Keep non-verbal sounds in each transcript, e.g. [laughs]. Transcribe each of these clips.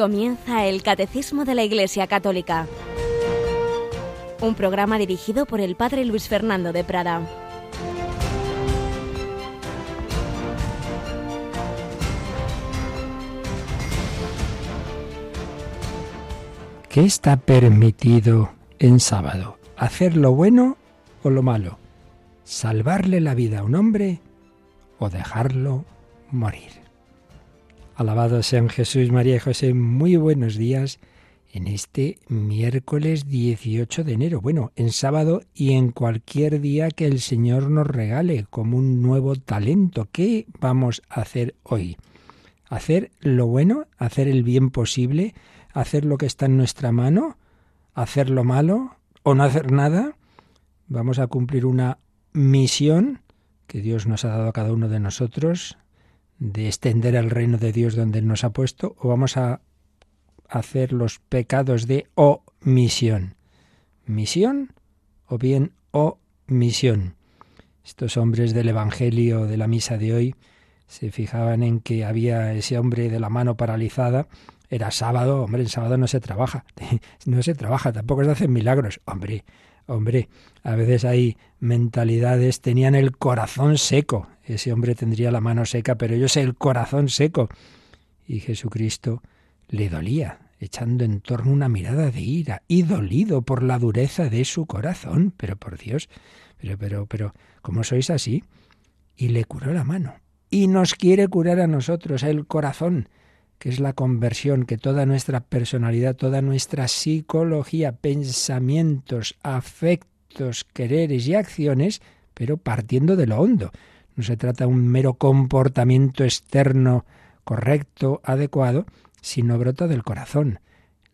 Comienza el Catecismo de la Iglesia Católica, un programa dirigido por el Padre Luis Fernando de Prada. ¿Qué está permitido en sábado? ¿Hacer lo bueno o lo malo? ¿Salvarle la vida a un hombre o dejarlo morir? Alabado sean Jesús, María y José. Muy buenos días en este miércoles 18 de enero. Bueno, en sábado y en cualquier día que el Señor nos regale como un nuevo talento. ¿Qué vamos a hacer hoy? ¿Hacer lo bueno? ¿Hacer el bien posible? ¿Hacer lo que está en nuestra mano? ¿Hacer lo malo? ¿O no hacer nada? Vamos a cumplir una misión que Dios nos ha dado a cada uno de nosotros de extender el reino de Dios donde nos ha puesto o vamos a hacer los pecados de omisión. ¿Misión o bien omisión? Estos hombres del Evangelio de la misa de hoy se fijaban en que había ese hombre de la mano paralizada. Era sábado, hombre, en sábado no se trabaja. [laughs] no se trabaja, tampoco se hacen milagros. Hombre, hombre, a veces hay mentalidades, tenían el corazón seco. Ese hombre tendría la mano seca, pero ellos el corazón seco. Y Jesucristo le dolía, echando en torno una mirada de ira y dolido por la dureza de su corazón. Pero por Dios, pero, pero, pero, ¿cómo sois así? Y le curó la mano. Y nos quiere curar a nosotros el corazón, que es la conversión, que toda nuestra personalidad, toda nuestra psicología, pensamientos, afectos, quereres y acciones, pero partiendo de lo hondo. No se trata de un mero comportamiento externo correcto, adecuado, sino brota del corazón.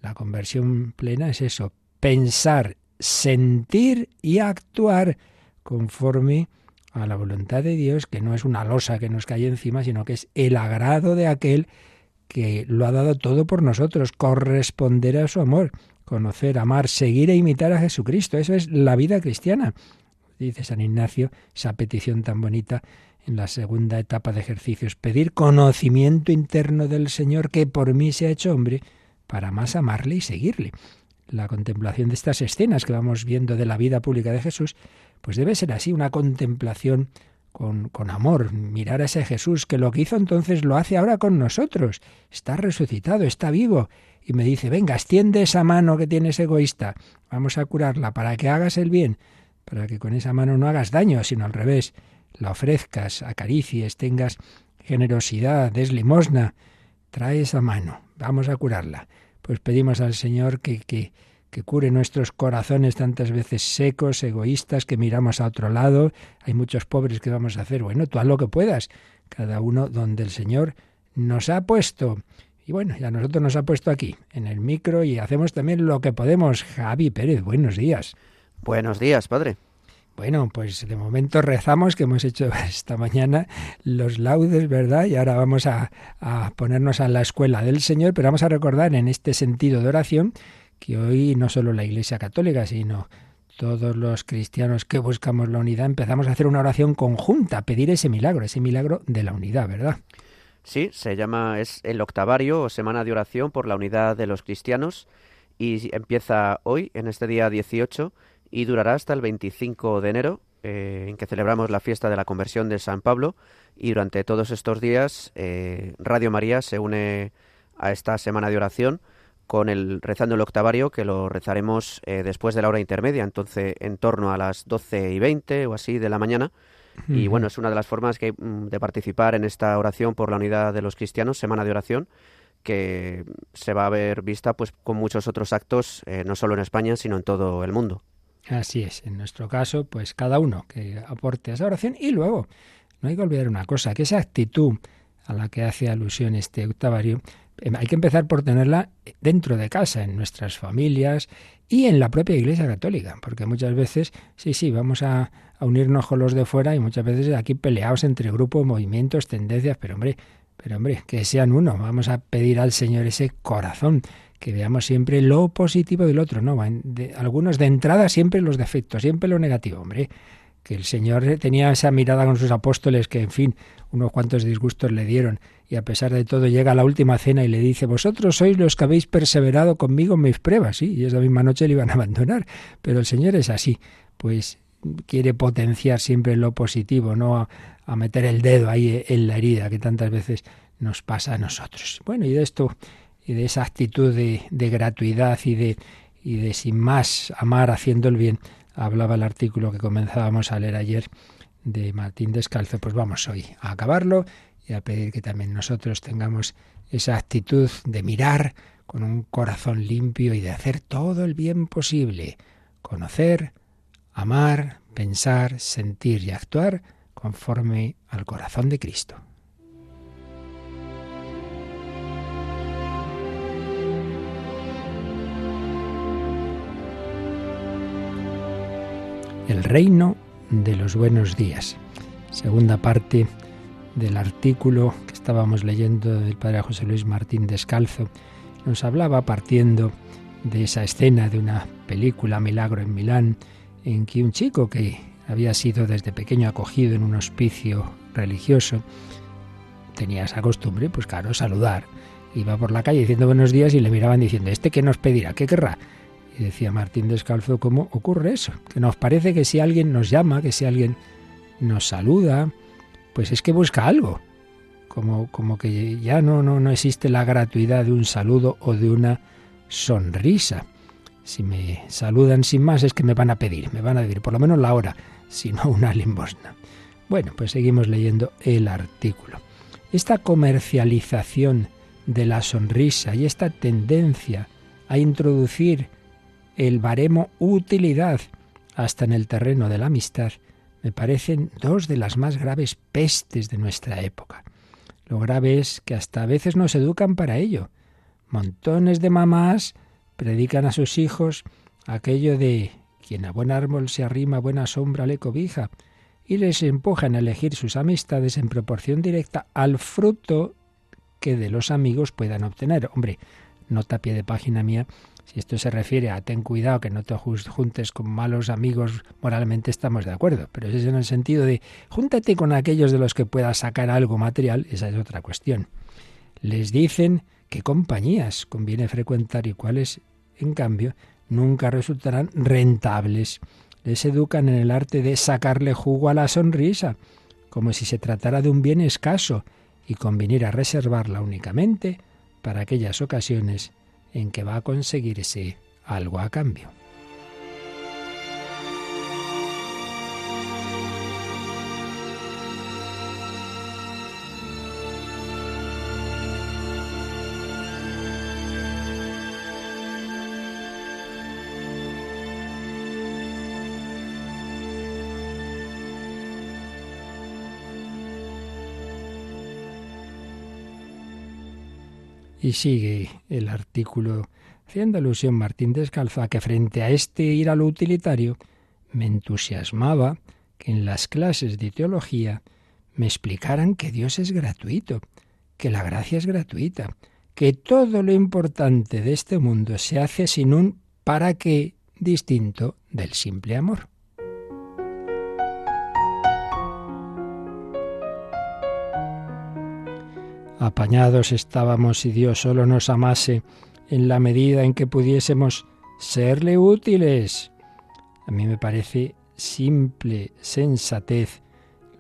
La conversión plena es eso, pensar, sentir y actuar conforme a la voluntad de Dios, que no es una losa que nos cae encima, sino que es el agrado de aquel que lo ha dado todo por nosotros, corresponder a su amor, conocer, amar, seguir e imitar a Jesucristo. Eso es la vida cristiana. Dice San Ignacio, esa petición tan bonita en la segunda etapa de ejercicios, pedir conocimiento interno del Señor que por mí se ha hecho hombre, para más amarle y seguirle. La contemplación de estas escenas que vamos viendo de la vida pública de Jesús, pues debe ser así, una contemplación con, con, amor, mirar a ese Jesús que lo que hizo entonces lo hace ahora con nosotros. Está resucitado, está vivo. Y me dice, venga, extiende esa mano que tienes egoísta, vamos a curarla para que hagas el bien, para que con esa mano no hagas daño, sino al revés, la ofrezcas, acaricies, tengas generosidad, des limosna, trae esa mano, vamos a curarla. Pues pedimos al Señor que, que, que cure nuestros corazones tantas veces secos, egoístas, que miramos a otro lado. Hay muchos pobres que vamos a hacer. Bueno, tú haz lo que puedas, cada uno donde el Señor nos ha puesto. Y bueno, ya nosotros nos ha puesto aquí, en el micro, y hacemos también lo que podemos. Javi Pérez, buenos días. Buenos días, padre. Bueno, pues de momento rezamos, que hemos hecho [laughs] esta mañana los laudes, ¿verdad? Y ahora vamos a, a, ponernos a la escuela del Señor, pero vamos a recordar en este sentido de oración que hoy no solo la Iglesia Católica, sino todos los cristianos que buscamos la unidad, empezamos a hacer una oración conjunta, a pedir ese milagro, ese milagro de la unidad, ¿verdad? Sí, se llama, es el octavario o semana de oración por la unidad de los cristianos y empieza hoy, en este día 18, y durará hasta el 25 de enero, eh, en que celebramos la fiesta de la conversión de San Pablo. Y durante todos estos días, eh, Radio María se une a esta semana de oración con el rezando el octavario, que lo rezaremos eh, después de la hora intermedia, entonces en torno a las 12 y 20 o así de la mañana. Y bueno, es una de las formas que, mm, de participar en esta oración por la unidad de los cristianos, semana de oración, que se va a ver vista pues con muchos otros actos, no solo en España, sino en todo el mundo. Así es, en nuestro caso, pues cada uno que aporte a esa oración y luego, no hay que olvidar una cosa, que esa actitud a la que hace alusión este octavario, hay que empezar por tenerla dentro de casa, en nuestras familias y en la propia Iglesia Católica, porque muchas veces, sí, sí, vamos a, a unirnos con los de fuera y muchas veces aquí peleados entre grupos, movimientos, tendencias, pero hombre, pero hombre, que sean uno, vamos a pedir al Señor ese corazón que veamos siempre lo positivo del otro, ¿no? De, algunos de entrada siempre los defectos, siempre lo negativo, hombre. Que el Señor tenía esa mirada con sus apóstoles que, en fin, unos cuantos disgustos le dieron y a pesar de todo llega a la última cena y le dice, vosotros sois los que habéis perseverado conmigo en mis pruebas, sí, y esa misma noche le iban a abandonar, pero el Señor es así, pues quiere potenciar siempre lo positivo, no a, meter el dedo ahí en la herida que tantas veces nos pasa a nosotros. Bueno, y de esto, y de esa actitud de, de gratuidad y de, y de sin más amar haciendo el bien, hablaba el artículo que comenzábamos a leer ayer de Martín Descalzo, pues vamos hoy a acabarlo y a pedir que también nosotros tengamos esa actitud de mirar con un corazón limpio y de hacer todo el bien posible, conocer, amar, pensar, sentir y actuar conforme al corazón de Cristo. El reino de los buenos días. Segunda parte del artículo que estábamos leyendo del padre José Luis Martín Descalzo. Nos hablaba partiendo de esa escena de una película Milagro en Milán, en que un chico que había sido desde pequeño acogido en un hospicio religioso, tenía esa costumbre, pues claro, saludar. Iba por la calle diciendo buenos días y le miraban diciendo, ¿este qué nos pedirá? ¿Qué querrá? Y decía Martín Descalzo, ¿cómo ocurre eso? Que nos parece que si alguien nos llama, que si alguien nos saluda, pues es que busca algo. Como, como que ya no, no, no existe la gratuidad de un saludo o de una sonrisa. Si me saludan sin más es que me van a pedir, me van a pedir por lo menos la hora, si no una limosna. Bueno, pues seguimos leyendo el artículo. Esta comercialización de la sonrisa y esta tendencia a introducir el baremo utilidad hasta en el terreno de la amistad, me parecen dos de las más graves pestes de nuestra época. Lo grave es que hasta a veces nos educan para ello. Montones de mamás predican a sus hijos aquello de quien a buen árbol se arrima, buena sombra le cobija, y les empujan a elegir sus amistades en proporción directa al fruto que de los amigos puedan obtener. Hombre, nota pie de página mía si esto se refiere a ten cuidado que no te juntes con malos amigos, moralmente estamos de acuerdo, pero eso es en el sentido de júntate con aquellos de los que puedas sacar algo material, esa es otra cuestión. Les dicen qué compañías conviene frecuentar y cuáles, en cambio, nunca resultarán rentables. Les educan en el arte de sacarle jugo a la sonrisa, como si se tratara de un bien escaso, y conviniera reservarla únicamente para aquellas ocasiones en que va a conseguirse algo a cambio. Y sigue el artículo haciendo alusión Martín Descalzo que frente a este ir a lo utilitario me entusiasmaba que en las clases de teología me explicaran que Dios es gratuito, que la gracia es gratuita, que todo lo importante de este mundo se hace sin un para qué distinto del simple amor. Apañados estábamos si Dios solo nos amase en la medida en que pudiésemos serle útiles. A mí me parece simple sensatez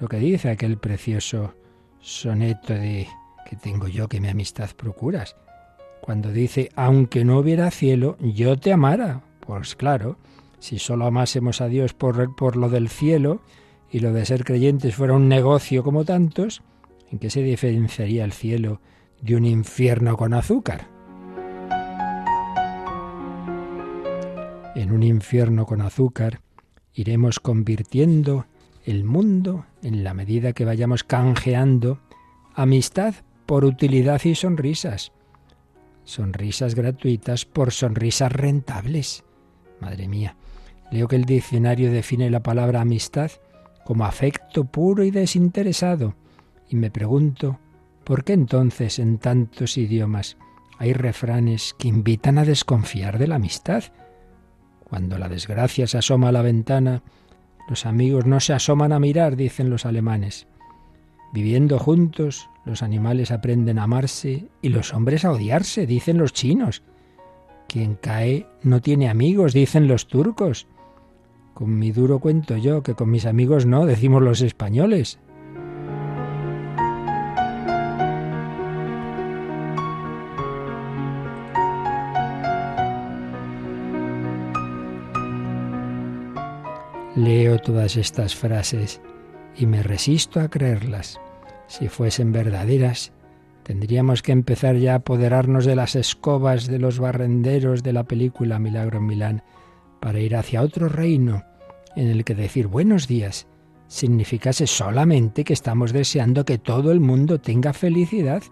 lo que dice aquel precioso soneto de que tengo yo que mi amistad procuras. Cuando dice, aunque no hubiera cielo, yo te amara. Pues claro, si solo amásemos a Dios por, por lo del cielo y lo de ser creyentes fuera un negocio como tantos, ¿En qué se diferenciaría el cielo de un infierno con azúcar? En un infierno con azúcar iremos convirtiendo el mundo en la medida que vayamos canjeando amistad por utilidad y sonrisas. Sonrisas gratuitas por sonrisas rentables. Madre mía, leo que el diccionario define la palabra amistad como afecto puro y desinteresado, y me pregunto, ¿por qué entonces en tantos idiomas hay refranes que invitan a desconfiar de la amistad? Cuando la desgracia se asoma a la ventana, los amigos no se asoman a mirar, dicen los alemanes. Viviendo juntos, los animales aprenden a amarse y los hombres a odiarse, dicen los chinos. Quien cae no tiene amigos, dicen los turcos. Con mi duro cuento yo, que con mis amigos no, decimos los españoles. Leo todas estas frases y me resisto a creerlas. Si fuesen verdaderas, tendríamos que empezar ya a apoderarnos de las escobas de los barrenderos de la película Milagro en Milán para ir hacia otro reino en el que decir buenos días significase solamente que estamos deseando que todo el mundo tenga felicidad.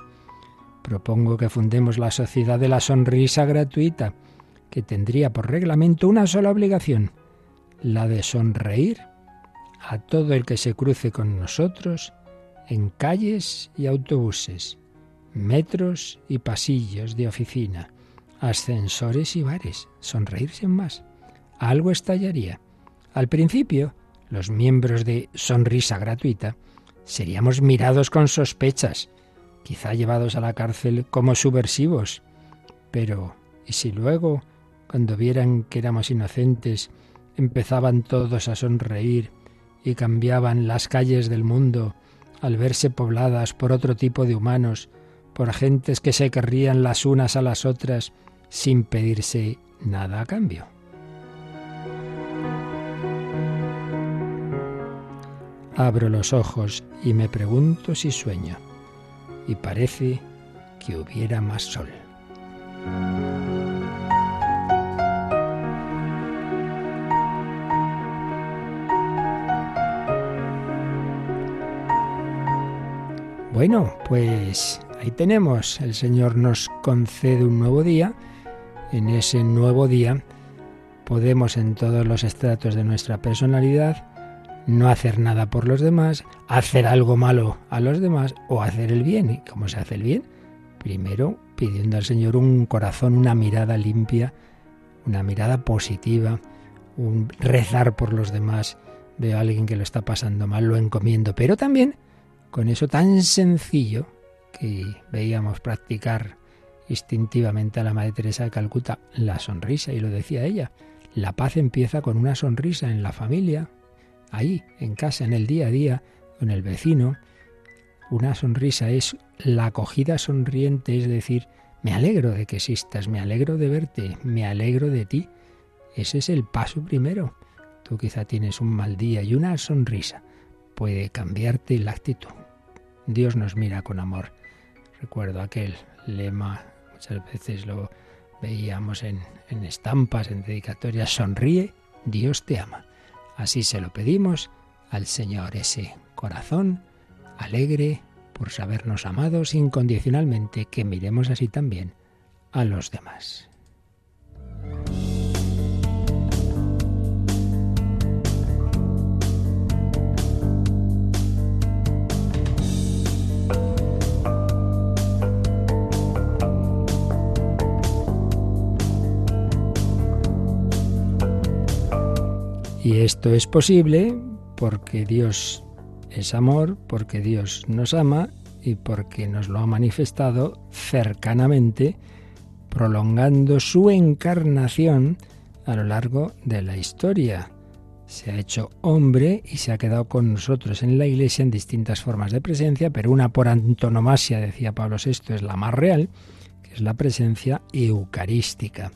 Propongo que fundemos la sociedad de la sonrisa gratuita, que tendría por reglamento una sola obligación, la de sonreír a todo el que se cruce con nosotros en calles y autobuses, metros y pasillos de oficina, ascensores y bares. Sonreírse más. Algo estallaría. Al principio, los miembros de Sonrisa Gratuita seríamos mirados con sospechas, quizá llevados a la cárcel como subversivos. Pero, ¿y si luego, cuando vieran que éramos inocentes, empezaban todos a sonreír y cambiaban las calles del mundo al verse pobladas por otro tipo de humanos, por gentes que se querrían las unas a las otras sin pedirse nada a cambio. Abro los ojos y me pregunto si sueño, y parece que hubiera más sol. Bueno, pues ahí tenemos, el Señor nos concede un nuevo día, en ese nuevo día podemos en todos los estratos de nuestra personalidad no hacer nada por los demás, hacer algo malo a los demás o hacer el bien. ¿Y cómo se hace el bien? Primero pidiendo al Señor un corazón, una mirada limpia, una mirada positiva, un rezar por los demás. Veo a alguien que lo está pasando mal, lo encomiendo, pero también con eso tan sencillo que veíamos practicar instintivamente a la Madre Teresa de Calcuta, la sonrisa, y lo decía ella, la paz empieza con una sonrisa en la familia, ahí, en casa, en el día a día, con el vecino. Una sonrisa es la acogida sonriente, es decir, me alegro de que existas, me alegro de verte, me alegro de ti. Ese es el paso primero. Tú quizá tienes un mal día y una sonrisa puede cambiarte la actitud. Dios nos mira con amor. Recuerdo aquel lema, muchas veces lo veíamos en, en estampas, en dedicatorias, sonríe, Dios te ama. Así se lo pedimos al Señor, ese corazón alegre por sabernos amados incondicionalmente, que miremos así también a los demás. Y esto es posible porque Dios es amor, porque Dios nos ama y porque nos lo ha manifestado cercanamente, prolongando su encarnación a lo largo de la historia. Se ha hecho hombre y se ha quedado con nosotros en la Iglesia en distintas formas de presencia, pero una por antonomasia, decía Pablo VI, es la más real, que es la presencia eucarística,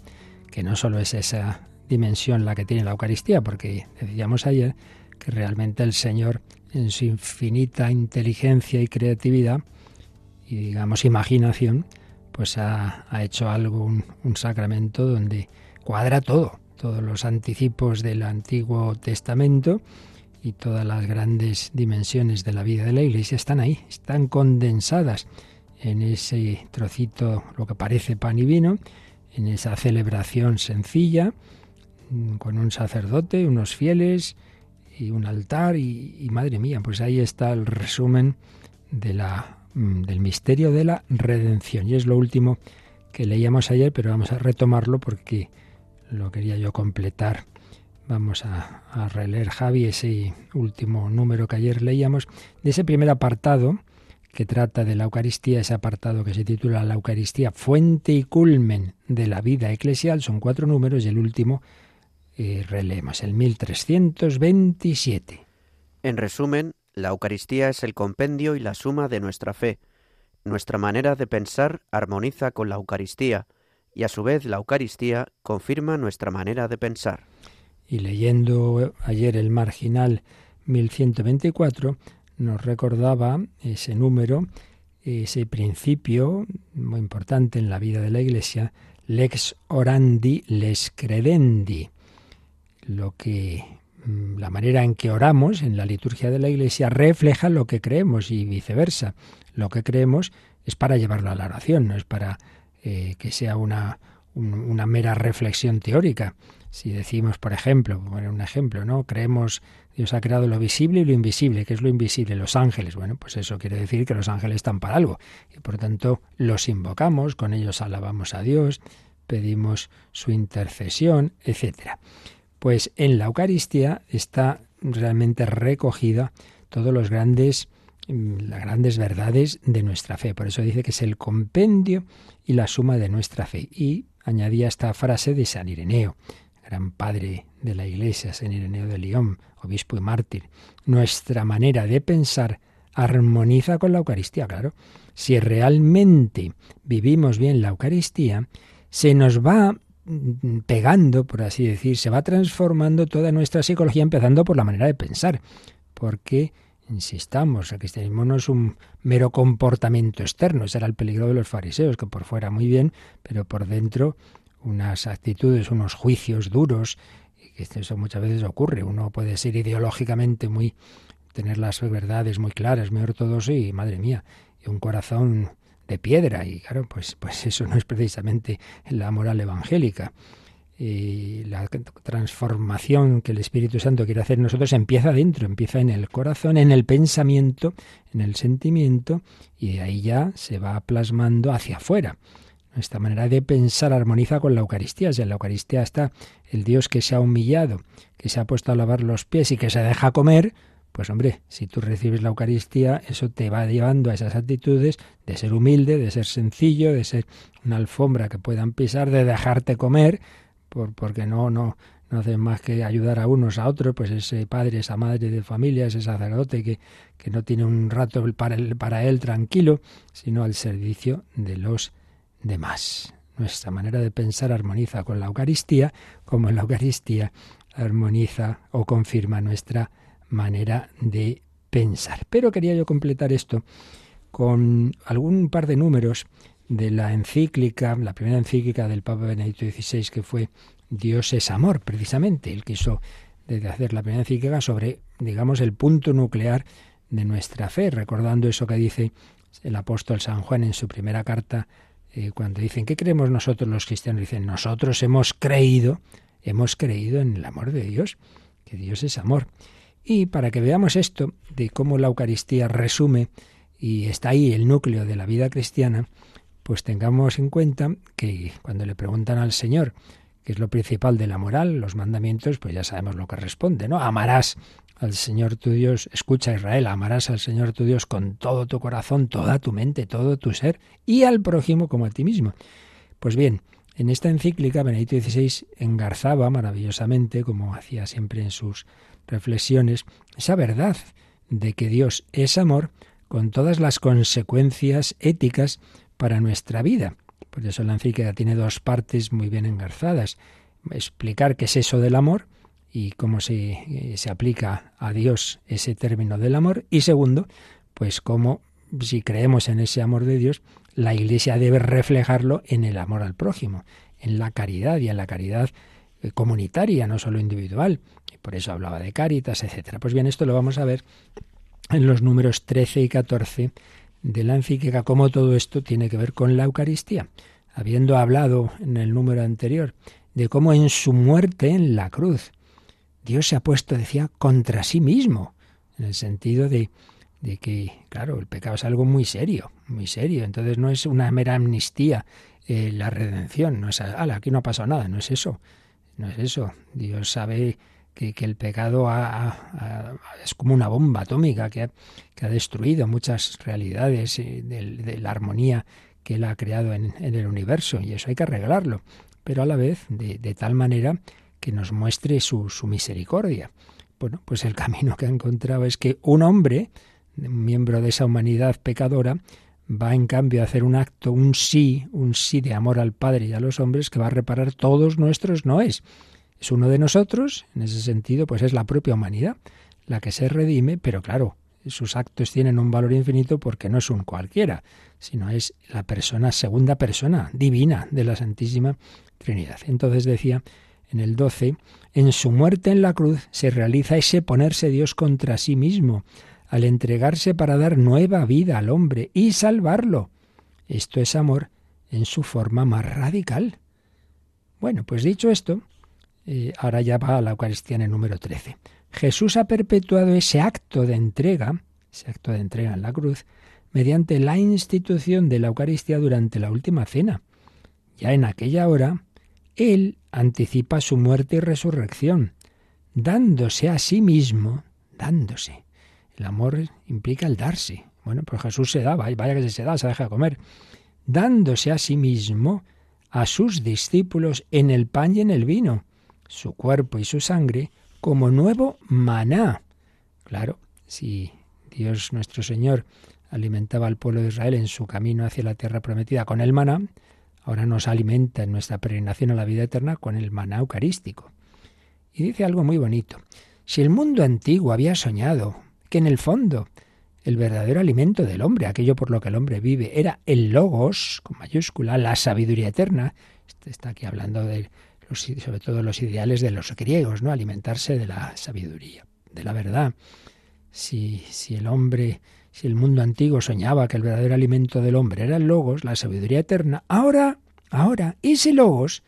que no solo es esa dimensión la que tiene la Eucaristía, porque decíamos ayer que realmente el Señor, en su infinita inteligencia y creatividad, y digamos imaginación, pues ha, hecho algo, un, un sacramento donde cuadra todo, todos los anticipos del Antiguo Testamento y todas las grandes dimensiones de la vida de la Iglesia están ahí, están condensadas en ese trocito, lo que parece pan y vino, en esa celebración sencilla, con un sacerdote, unos fieles y un altar y, madre mía, pues ahí está el resumen de la, mm, del misterio de la redención. Y es lo último que leíamos ayer, pero vamos a retomarlo porque lo quería yo completar Vamos a, a, releer, Javi, ese último número que ayer leíamos, de ese primer apartado que trata de la Eucaristía, ese apartado que se titula La Eucaristía, fuente y culmen de la vida eclesial, son cuatro números y el último eh, releemos, el 1327. En resumen, la Eucaristía es el compendio y la suma de nuestra fe. Nuestra manera de pensar armoniza con la Eucaristía y a su vez la Eucaristía confirma nuestra manera de pensar. Y leyendo ayer el marginal 1124, nos recordaba ese número, ese principio muy importante en la vida de la Iglesia, lex orandi, les credendi. Lo que mm, la manera en que oramos en la liturgia de la Iglesia refleja lo que creemos y viceversa. Lo que creemos es para llevarlo a la oración, no es para eh, que sea una, una mera reflexión teórica. Si decimos, por ejemplo, poner un ejemplo, ¿no? Creemos Dios ha creado lo visible y lo invisible. ¿Qué es lo invisible? Los ángeles. Bueno, pues eso quiere decir que los ángeles están para algo. Y por tanto los invocamos, con ellos alabamos a Dios, pedimos su intercesión, etcétera. Pues en la Eucaristía está realmente recogida todos los grandes mm, las grandes verdades de nuestra fe. Por eso dice que es el compendio y la suma de nuestra fe. Y añadía esta frase de San Ireneo, gran padre de la Iglesia, San Ireneo de León, obispo y mártir. Nuestra manera de pensar armoniza con la Eucaristía, claro. Si realmente vivimos bien la Eucaristía, se nos va pegando, por así decir, se va transformando toda nuestra psicología, empezando por la manera de pensar. Porque, insistamos, el cristianismo no es un mero comportamiento externo, ese era el peligro de los fariseos, que por fuera muy bien, pero por dentro unas actitudes, unos juicios duros, y que eso muchas veces ocurre. Uno puede ser ideológicamente muy, tener las verdades muy claras, muy ortodoxo y, madre mía, y un corazón de piedra. Y claro, pues, pues eso no es precisamente la moral evangélica. Y la transformación que el Espíritu Santo quiere hacer en nosotros empieza dentro, empieza en el corazón, en el pensamiento, en el sentimiento, y de ahí ya se va plasmando hacia afuera. Esta manera de pensar armoniza con la Eucaristía. Si en la Eucaristía está el Dios que se ha humillado, que se ha puesto a lavar los pies y que se deja comer, pues hombre, si tú recibes la Eucaristía, eso te va llevando a esas actitudes de ser humilde, de ser sencillo, de ser una alfombra que puedan pisar, de dejarte comer, por, porque no, no, no hacen más que ayudar a unos a otros, pues ese padre, esa madre de familia, ese sacerdote que, que no tiene un rato para él, para él tranquilo, sino al servicio de los de más. Nuestra manera de pensar armoniza con la Eucaristía, como la Eucaristía armoniza o confirma nuestra manera de pensar. Pero quería yo completar esto con algún par de números de la encíclica, la primera encíclica del Papa Benedicto XVI, que fue Dios es amor, precisamente. Él quiso hacer la primera encíclica sobre, digamos, el punto nuclear de nuestra fe, recordando eso que dice el apóstol San Juan en su primera carta eh, cuando dicen, ¿qué creemos nosotros los cristianos? Dicen, nosotros hemos creído, hemos creído en el amor de Dios, que Dios es amor. Y para que veamos esto, de cómo la Eucaristía resume y está ahí el núcleo de la vida cristiana, pues tengamos en cuenta que cuando le preguntan al Señor qué es lo principal de la moral, los mandamientos, pues ya sabemos lo que responde, ¿no? Amarás al Señor tu Dios, escucha Israel, amarás al Señor tu Dios con todo tu corazón, toda tu mente, todo tu ser, y al prójimo como a ti mismo. Pues bien, en esta encíclica Benedicto XVI engarzaba maravillosamente, como hacía siempre en sus reflexiones, esa verdad de que Dios es amor con todas las consecuencias éticas para nuestra vida. Por eso la encíclica tiene dos partes muy bien engarzadas. Explicar qué es eso del amor, y cómo se, eh, se aplica a Dios ese término del amor. Y segundo, pues cómo, si creemos en ese amor de Dios, la Iglesia debe reflejarlo en el amor al prójimo, en la caridad y en la caridad eh, comunitaria, no solo individual. Por eso hablaba de caritas, etcétera. Pues bien, esto lo vamos a ver en los números 13 y 14 de la encíclica, cómo todo esto tiene que ver con la Eucaristía. Habiendo hablado en el número anterior de cómo en su muerte en la cruz Dios se ha puesto, decía, contra sí mismo, en el sentido de, de que, claro, el pecado es algo muy serio, muy serio. Entonces no es una mera amnistía eh, la redención, no es, ala, aquí no ha pasado nada, no es eso, no es eso. Dios sabe que, el pecado es como una bomba atómica que ha, destruido muchas realidades eh, de, la armonía que él ha creado en, el universo y eso hay que arreglarlo, pero a la vez de, tal manera que nos muestre su, su misericordia. Bueno, pues el [laughs] camino que ha encontrado es que un hombre, un miembro de esa humanidad pecadora, va en cambio a hacer un acto, un sí, un sí de amor al Padre y a los hombres que va a reparar todos nuestros noes. Es uno de nosotros, en ese sentido, pues es la propia humanidad la que se redime, pero claro, sus actos tienen un valor infinito porque no es un cualquiera, sino es la persona, segunda persona divina de la Santísima Trinidad. Entonces decía en el 12, en su muerte en la cruz se realiza ese ponerse Dios contra sí mismo, al entregarse para dar nueva vida al hombre y salvarlo. Esto es amor en su forma más radical. Bueno, pues dicho esto, eh, ahora ya va a la Eucaristía en el número 13. Jesús ha perpetuado ese acto de entrega, ese acto de entrega en la cruz, mediante la institución de la Eucaristía durante la última cena. Ya en aquella hora, Él anticipa su muerte y resurrección, dándose a sí mismo, dándose, el amor implica el darse. Bueno, pues Jesús se daba, vaya que se da, se deja comer. Dándose a sí mismo, a sus discípulos, en el pan y en el vino, su cuerpo y su sangre, como nuevo maná. Claro, si Dios nuestro Señor alimentaba al pueblo de Israel en su camino hacia la tierra prometida con el maná, ahora nos alimenta en nuestra peregrinación a la vida eterna con el maná eucarístico. Y dice algo muy bonito. Si el mundo antiguo había soñado que en el fondo el verdadero alimento del hombre, aquello por lo que el hombre vive, era el logos, con mayúscula, la sabiduría eterna. Este está aquí hablando de sobre todo los ideales de los griegos, ¿no? Alimentarse de la sabiduría, de la verdad. Si, si el hombre, si el mundo antiguo soñaba que el verdadero alimento del hombre era el logos, la sabiduría eterna, ahora, ahora, ese logos,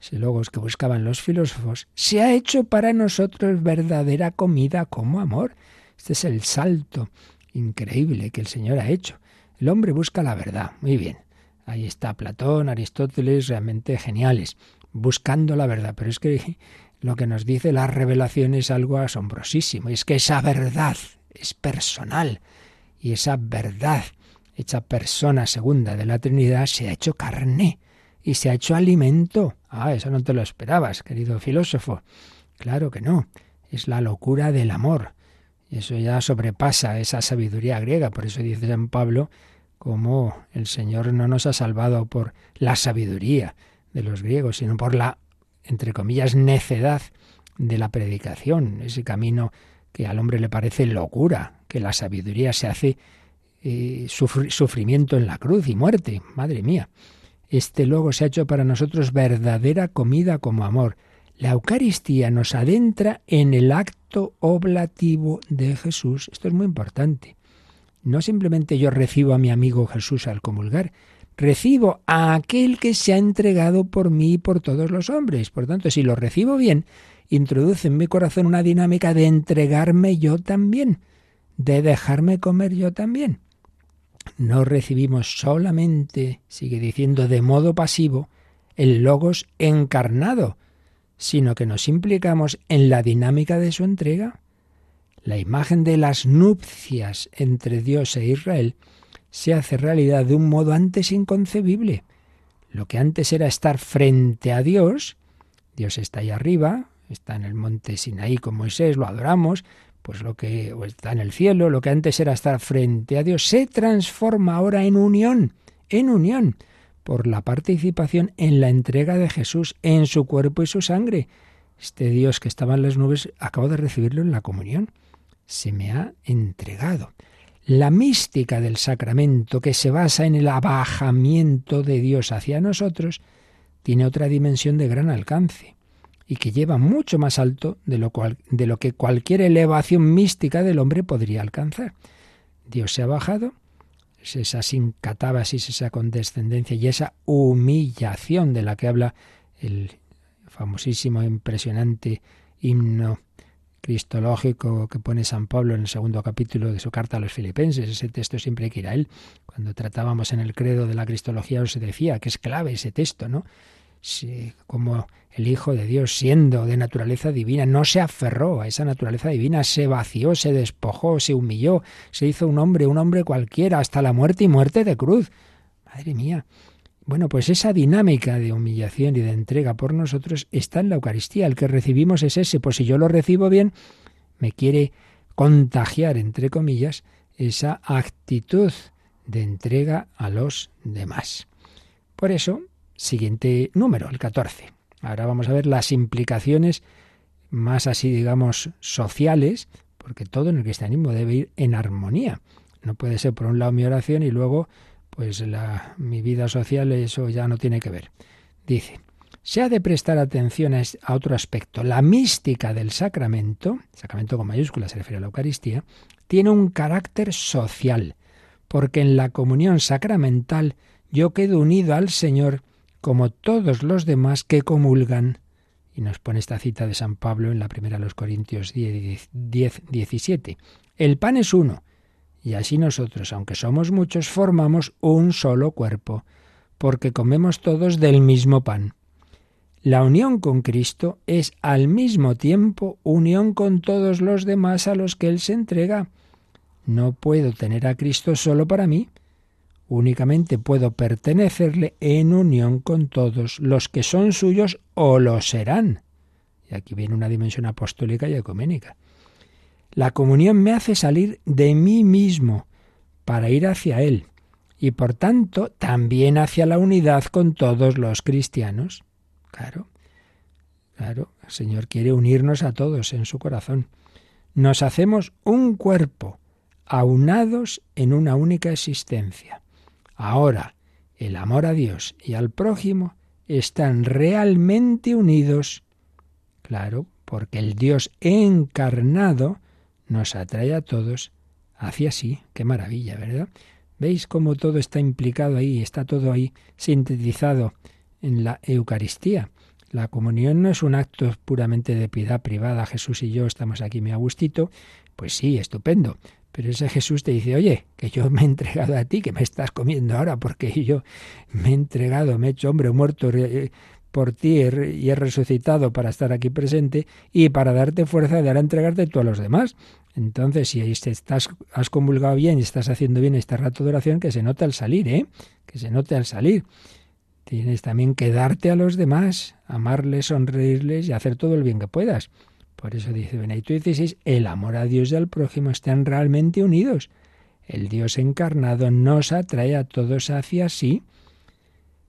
ese logos que buscaban los filósofos, se ha hecho para nosotros verdadera comida como amor. Este es el salto increíble que el Señor ha hecho. El hombre busca la verdad. Muy bien. Ahí está Platón, Aristóteles, realmente geniales, buscando la verdad. Pero es que [laughs] lo que nos dice la revelación es algo asombrosísimo. Es que esa verdad es personal. Y esa verdad, hecha persona segunda de la Trinidad, se ha hecho carne y se ha hecho alimento. Ah, eso no te lo esperabas, querido filósofo. Claro que no. Es la locura del amor. Eso ya sobrepasa esa sabiduría griega. Por eso dice San Pablo como el Señor no nos ha salvado por la sabiduría de los griegos, sino por la, entre comillas, necedad de la predicación, ese camino que al hombre le parece locura, que la sabiduría se hace eh, sufrimiento en la cruz y muerte. Madre mía, este luego se ha hecho para nosotros verdadera comida como amor. La Eucaristía nos adentra en el acto oblativo de Jesús. Esto es muy importante. No simplemente yo recibo a mi amigo Jesús al comulgar, recibo a aquel que se ha entregado por mí y por todos los hombres. Por tanto, si lo recibo bien, introduce en mi corazón una dinámica de entregarme yo también, de dejarme comer yo también. No recibimos solamente, sigue diciendo, de modo pasivo, el logos encarnado, sino que nos implicamos en la dinámica de su entrega. La imagen de las nupcias entre Dios e Israel se hace realidad de un modo antes inconcebible. Lo que antes era estar frente a Dios, Dios está ahí arriba, está en el monte Sinaí con Moisés, lo adoramos, pues lo que está en el cielo, lo que antes era estar frente a Dios, se transforma ahora en unión, en unión por la participación en la entrega de Jesús, en su cuerpo y su sangre. Este Dios que estaba en las nubes, acabo de recibirlo en la comunión. Se me ha entregado. La mística del sacramento, que se basa en el abajamiento de Dios hacia nosotros, tiene otra dimensión de gran alcance y que lleva mucho más alto de lo, que cualquier elevación mística del hombre podría alcanzar. Dios se ha bajado esa sincatabasis, esa condescendencia y esa humillación de la que habla el famosísimo, impresionante himno cristológico que pone San Pablo en el segundo capítulo de su carta a los filipenses. Ese texto siempre hay que ir a él. Cuando tratábamos en el credo de la cristología os decía que es clave ese texto, ¿no? como el Hijo de Dios, siendo de naturaleza divina, no se aferró a esa naturaleza divina, se vació, se despojó, se humilló, se hizo un hombre, un hombre cualquiera, hasta la muerte y muerte de cruz. Madre mía. Bueno, pues esa dinámica de humillación y de entrega por nosotros está en la Eucaristía. El que recibimos es ese. Pues si yo lo recibo bien, me quiere contagiar, entre comillas, esa actitud de entrega a los demás. Por eso, siguiente número, el 14. Ahora vamos a ver las implicaciones más así, digamos, sociales, porque todo en el cristianismo debe ir en armonía. No puede ser por un lado mi oración y luego, pues la, mi vida social, eso ya no tiene que ver. Dice, se ha de prestar atención a, a otro aspecto. La mística del sacramento, sacramento con mayúsculas se refiere a la Eucaristía, tiene un carácter social, porque en la comunión sacramental yo quedo unido al Señor como todos los demás que comulgan. Y nos pone esta cita de San Pablo en la primera de los Corintios 10, 10, 17. El pan es uno, y así nosotros, aunque somos muchos, formamos un solo cuerpo, porque comemos todos del mismo pan. La unión con Cristo es al mismo tiempo unión con todos los demás a los que Él se entrega. No puedo tener a Cristo solo para mí, únicamente puedo pertenecerle en unión con todos los que son suyos o lo serán. Y aquí viene una dimensión apostólica y ecuménica. La comunión me hace salir de mí mismo para ir hacia Él y por tanto también hacia la unidad con todos los cristianos. Claro, claro, el Señor quiere unirnos a todos en su corazón. Nos hacemos un cuerpo, aunados en una única existencia. Ahora, el amor a Dios y al prójimo están realmente unidos. Claro, porque el Dios encarnado nos atrae a todos hacia sí. Qué maravilla, ¿verdad? ¿Veis cómo todo está implicado ahí, está todo ahí sintetizado en la Eucaristía? La comunión no es un acto puramente de piedad privada, Jesús y yo estamos aquí me agustito, pues sí, estupendo, pero ese Jesús te dice, oye, que yo me he entregado a ti, que me estás comiendo ahora, porque yo me he entregado, me he hecho hombre muerto eh, por ti y he resucitado para estar aquí presente y para darte fuerza de ahora entregarte tú a los demás. Entonces, si estás, has convulgado bien y estás haciendo bien este rato de oración, que se note al salir, ¿eh? Que se note al salir. Tienes también que darte a los demás, amarles, sonreírles y hacer todo el bien que puedas. Por eso dice Benedicto XVI, el amor a Dios y al prójimo están realmente unidos. El Dios encarnado nos atrae a todos hacia sí.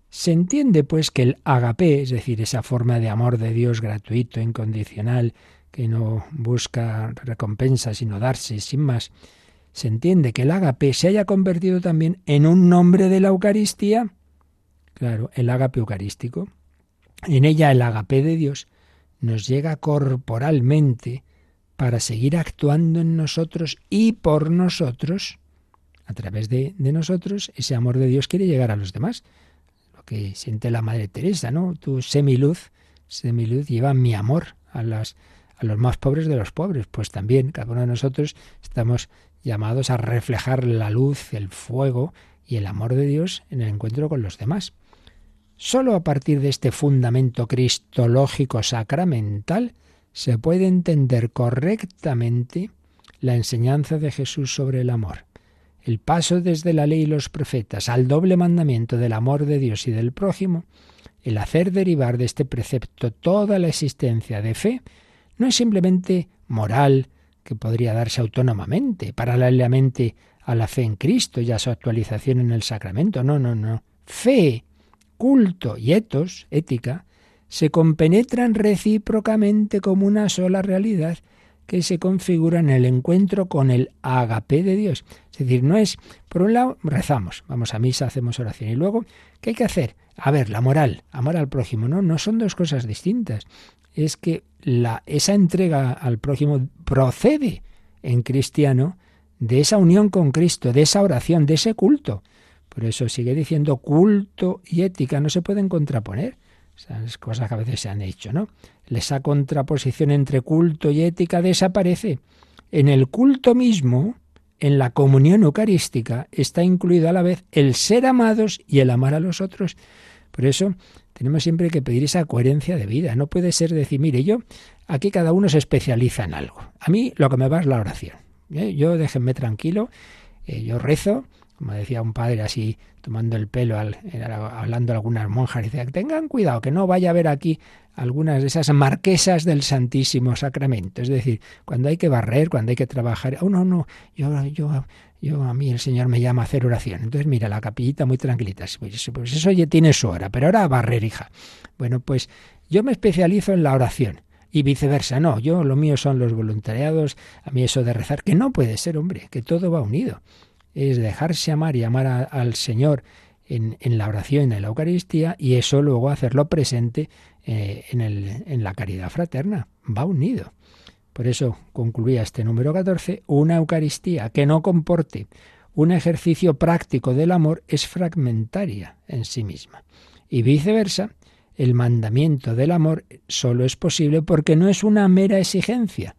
Se entiende pues que el agape, es decir, esa forma de amor de Dios gratuito, incondicional, que no busca recompensa sino darse sin más, se entiende que el agape se haya convertido también en un nombre de la Eucaristía. Claro, el agape eucarístico. En ella el agape de Dios nos llega corporalmente para seguir actuando en nosotros y por nosotros, a través de, nosotros, ese amor de Dios quiere llegar a los demás. Que siente la Madre Teresa, ¿no? Tu semiluz, semiluz lleva mi amor a, las, a los más pobres de los pobres. Pues también cada uno de nosotros estamos llamados a reflejar la luz, el fuego y el amor de Dios en el encuentro con los demás. Solo a partir de este fundamento cristológico sacramental se puede entender correctamente la enseñanza de Jesús sobre el amor. El paso desde la ley y los profetas al doble mandamiento del amor de Dios y del prójimo, el hacer derivar de este precepto toda la existencia de fe, no es simplemente moral, que podría darse autónomamente, paralelamente a la fe en Cristo y a su actualización en el sacramento. No, no, no. Fe culto y etos, ética, se compenetran recíprocamente como una sola realidad que se configura en el encuentro con el agape de Dios. Es decir, no es, por un lado, rezamos, vamos a misa, hacemos oración y luego, ¿qué hay que hacer? A ver, la moral, amor al prójimo, no, no son dos cosas distintas. Es que la, esa entrega al prójimo procede en cristiano de esa unión con Cristo, de esa oración, de ese culto. Por eso sigue diciendo culto y ética no se pueden contraponer. Esas cosas que a veces se han hecho, ¿no? Esa contraposición entre culto y ética desaparece. En el culto mismo, en la comunión eucarística, está incluido a la vez el ser amados y el amar a los otros. Por eso tenemos siempre que pedir esa coherencia de vida. No puede ser decir, mire, yo aquí cada uno se especializa en algo. A mí lo que me va es la oración. ¿eh? Yo déjenme tranquilo, eh, yo rezo, como decía un padre así tomando el pelo, al, hablando a algunas monjas, dice, tengan cuidado, que no vaya a haber aquí algunas de esas marquesas del Santísimo Sacramento. Es decir, cuando hay que barrer, cuando hay que trabajar, oh no, no, yo, yo, yo a mí el Señor me llama a hacer oración. Entonces, mira, la capillita muy tranquilita. Pues, pues eso ya tiene su hora, pero ahora a barrer, hija. Bueno, pues yo me especializo en la oración y viceversa. No, yo lo mío son los voluntariados, a mí eso de rezar, que no puede ser, hombre, que todo va unido. Es dejarse amar y amar al Señor en, en, la oración, en la Eucaristía, y eso luego hacerlo presente eh, en, el, en la caridad fraterna. Va unido. Por eso concluía este número 14, una Eucaristía que no comporte un ejercicio práctico del amor es fragmentaria en sí misma. Y viceversa, el mandamiento del amor solo es posible porque no es una mera exigencia,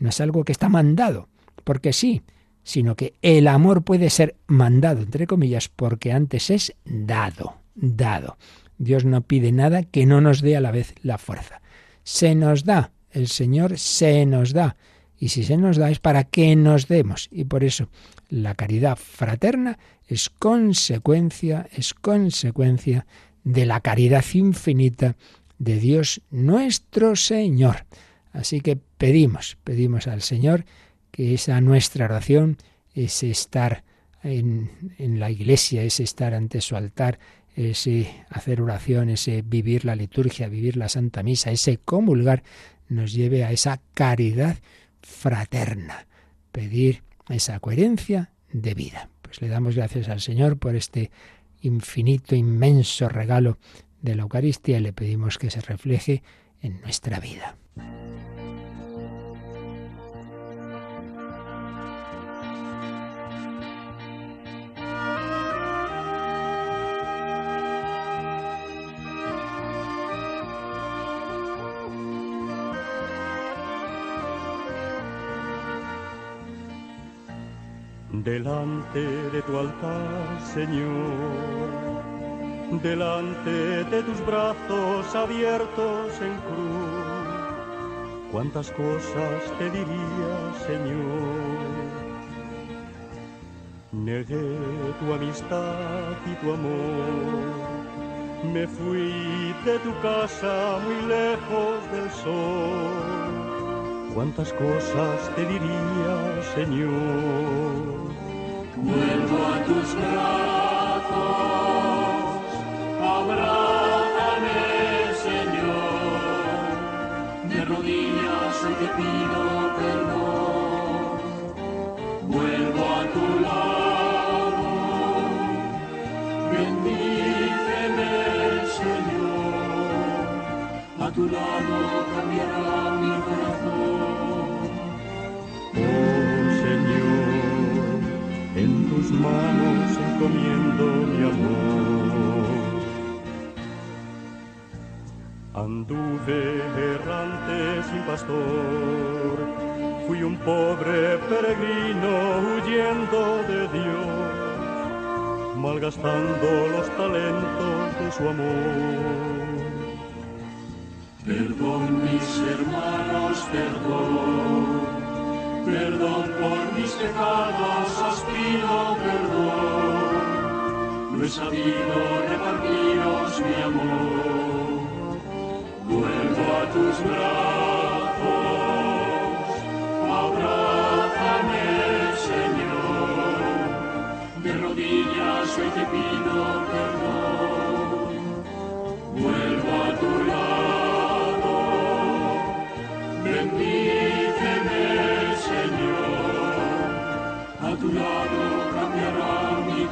no es algo que está mandado, porque sí, sino que el amor puede ser mandado, entre comillas, porque antes es dado, dado. Dios no pide nada que no nos dé a la vez la fuerza. Se nos da, el Señor se nos da. Y si se nos da es para que nos demos. Y por eso la caridad fraterna es consecuencia, es consecuencia de la caridad infinita de Dios nuestro Señor. Así que pedimos, pedimos al Señor que esa nuestra oración, ese estar en, en la iglesia, ese estar ante su altar, ese hacer oración, ese vivir la liturgia, vivir la Santa Misa, ese comulgar, nos lleve a esa caridad fraterna, pedir esa coherencia de vida. Pues le damos gracias al Señor por este infinito, inmenso regalo de la Eucaristía y le pedimos que se refleje en nuestra vida. Delante de tu altar, Señor, delante de tus brazos abiertos en cruz. Cuántas cosas te diría, Señor. Negué tu amistad y tu amor. Me fui de tu casa muy lejos del sol. Cuántas cosas te diría, Señor tu lado, bendíceme, Señor, a tu lado cambiará manos encomiendo mi amor. Anduve errante sin pastor, fui un pobre peregrino huyendo de Dios, malgastando los talentos de su amor. Perdón mis hermanos, perdón Perdón por mis pecados, os pido perdón. No he sabido repartiros mi amor. Vuelvo a tus brazos, abrázame, Señor. De rodillas hoy te pido perdón. Vuelvo a tu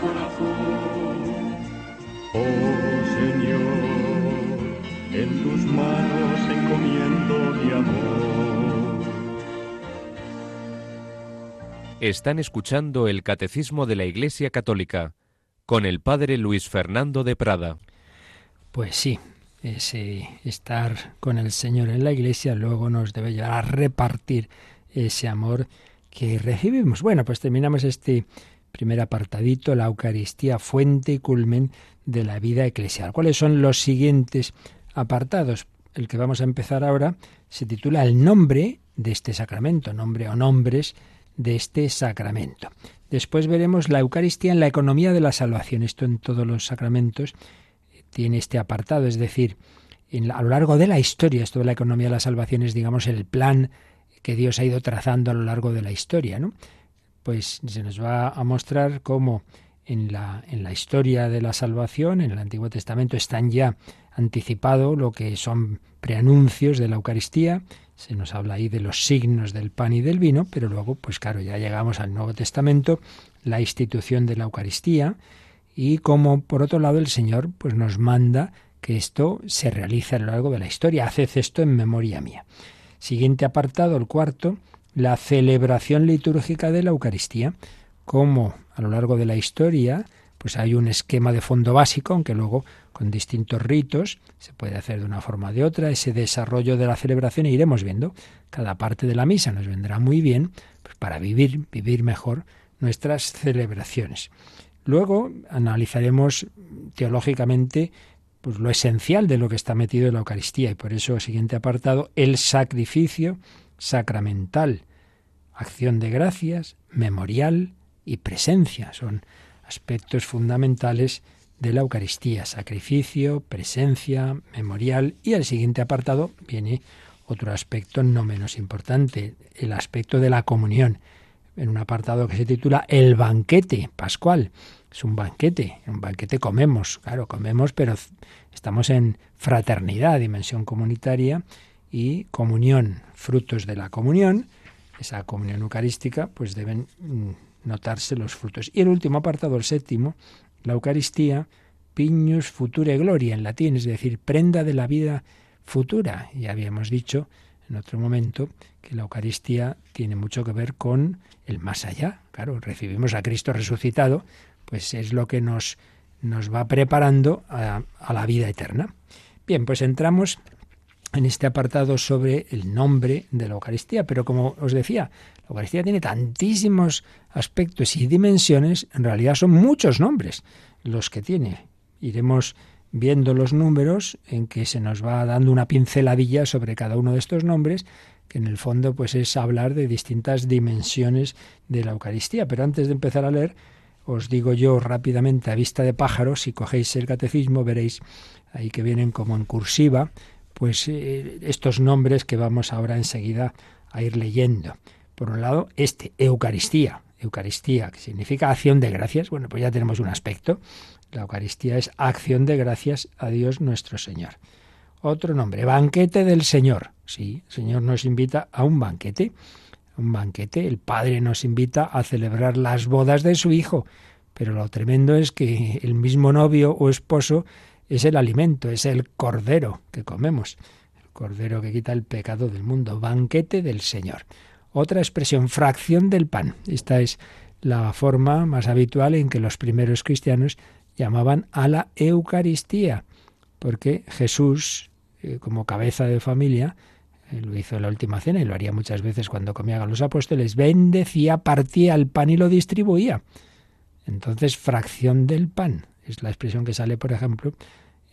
corazón. Oh Señor, en tus manos encomiendo mi amor. Están escuchando el Catecismo de la Iglesia Católica con el Padre Luis Fernando de Prada. Pues sí, ese estar con el Señor en la Iglesia luego nos debe llevar a repartir ese amor que recibimos. Bueno, pues terminamos este primer apartadito, la Eucaristía, fuente y culmen de la vida eclesial. ¿Cuáles son los siguientes apartados? El que vamos a empezar ahora se titula El nombre de este sacramento, nombre o nombres de este sacramento. Después veremos la Eucaristía en la economía de la salvación. Esto en todos los sacramentos tiene este apartado, es decir, a lo largo de la historia, esto de la economía de la salvación es, digamos, el plan que Dios ha ido trazando a lo largo de la historia, ¿no? Pues se nos va a mostrar cómo en la, en la historia de la salvación, en el Antiguo Testamento, están ya anticipado lo que son preanuncios de la Eucaristía, se nos habla ahí de los signos del pan y del vino, pero luego, pues claro, ya llegamos al Nuevo Testamento, la institución de la Eucaristía, y como por otro lado el Señor pues nos manda que esto se realice a lo largo de la historia. Haced esto en memoria mía. Siguiente apartado, el cuarto, la celebración litúrgica de la Eucaristía. Como a lo largo de la historia, pues hay un esquema de fondo básico, aunque luego con distintos ritos se puede hacer de una forma o de otra. Ese desarrollo de la celebración e iremos viendo cada parte de la misa. Nos vendrá muy bien pues, para vivir, vivir mejor nuestras celebraciones. Luego analizaremos teológicamente pues lo esencial de lo que está metido en la Eucaristía y por eso siguiente apartado el sacrificio sacramental, acción de gracias, memorial y presencia. Son aspectos fundamentales de la Eucaristía, sacrificio, presencia, memorial. Y el siguiente apartado viene otro aspecto no menos importante, el aspecto de la comunión, en un apartado que se titula El banquete pascual. Es un banquete, un banquete comemos, claro, comemos, pero estamos en fraternidad, dimensión comunitaria y comunión, frutos de la comunión, esa comunión eucarística, pues deben mm, notarse los frutos. Y el último apartado, el séptimo, la Eucaristía, piñus future gloria en latín, es decir, prenda de la vida futura. Ya habíamos dicho en otro momento que la Eucaristía tiene mucho que ver con el más allá. Claro, recibimos a Cristo resucitado, pues es lo que nos, nos va preparando a, a la vida eterna. Bien, pues entramos en este apartado sobre el nombre de la Eucaristía, pero como os decía, la Eucaristía tiene tantísimos aspectos y dimensiones, en realidad son muchos nombres los que tiene. Iremos viendo los números en que se nos va dando una pinceladilla sobre cada uno de estos nombres, que en el fondo pues es hablar de distintas dimensiones de la Eucaristía. Pero antes de empezar a leer, os digo yo rápidamente a vista de pájaro, si cogéis el catecismo veréis ahí que vienen como en cursiva, pues eh, estos nombres que vamos ahora enseguida a ir leyendo. Por un lado, este, Eucaristía. Eucaristía, que significa acción de gracias. Bueno, pues ya tenemos un aspecto. La Eucaristía es acción de gracias a Dios nuestro Señor. Otro nombre, banquete del Señor. Sí, el Señor nos invita a un banquete un banquete. El padre nos invita a celebrar las bodas de su hijo, pero lo tremendo es que el mismo novio o esposo es el alimento, es el cordero que comemos, el cordero que quita el pecado del mundo, banquete del Señor. Otra expresión, fracción del pan. Esta es la forma más habitual en que los primeros cristianos llamaban a la Eucaristía, porque Jesús, eh, como cabeza de familia, lo hizo en la última cena y lo haría muchas veces cuando comía con los apóstoles, bendecía, partía el pan y lo distribuía. Entonces, fracción del pan es la expresión que sale, por ejemplo,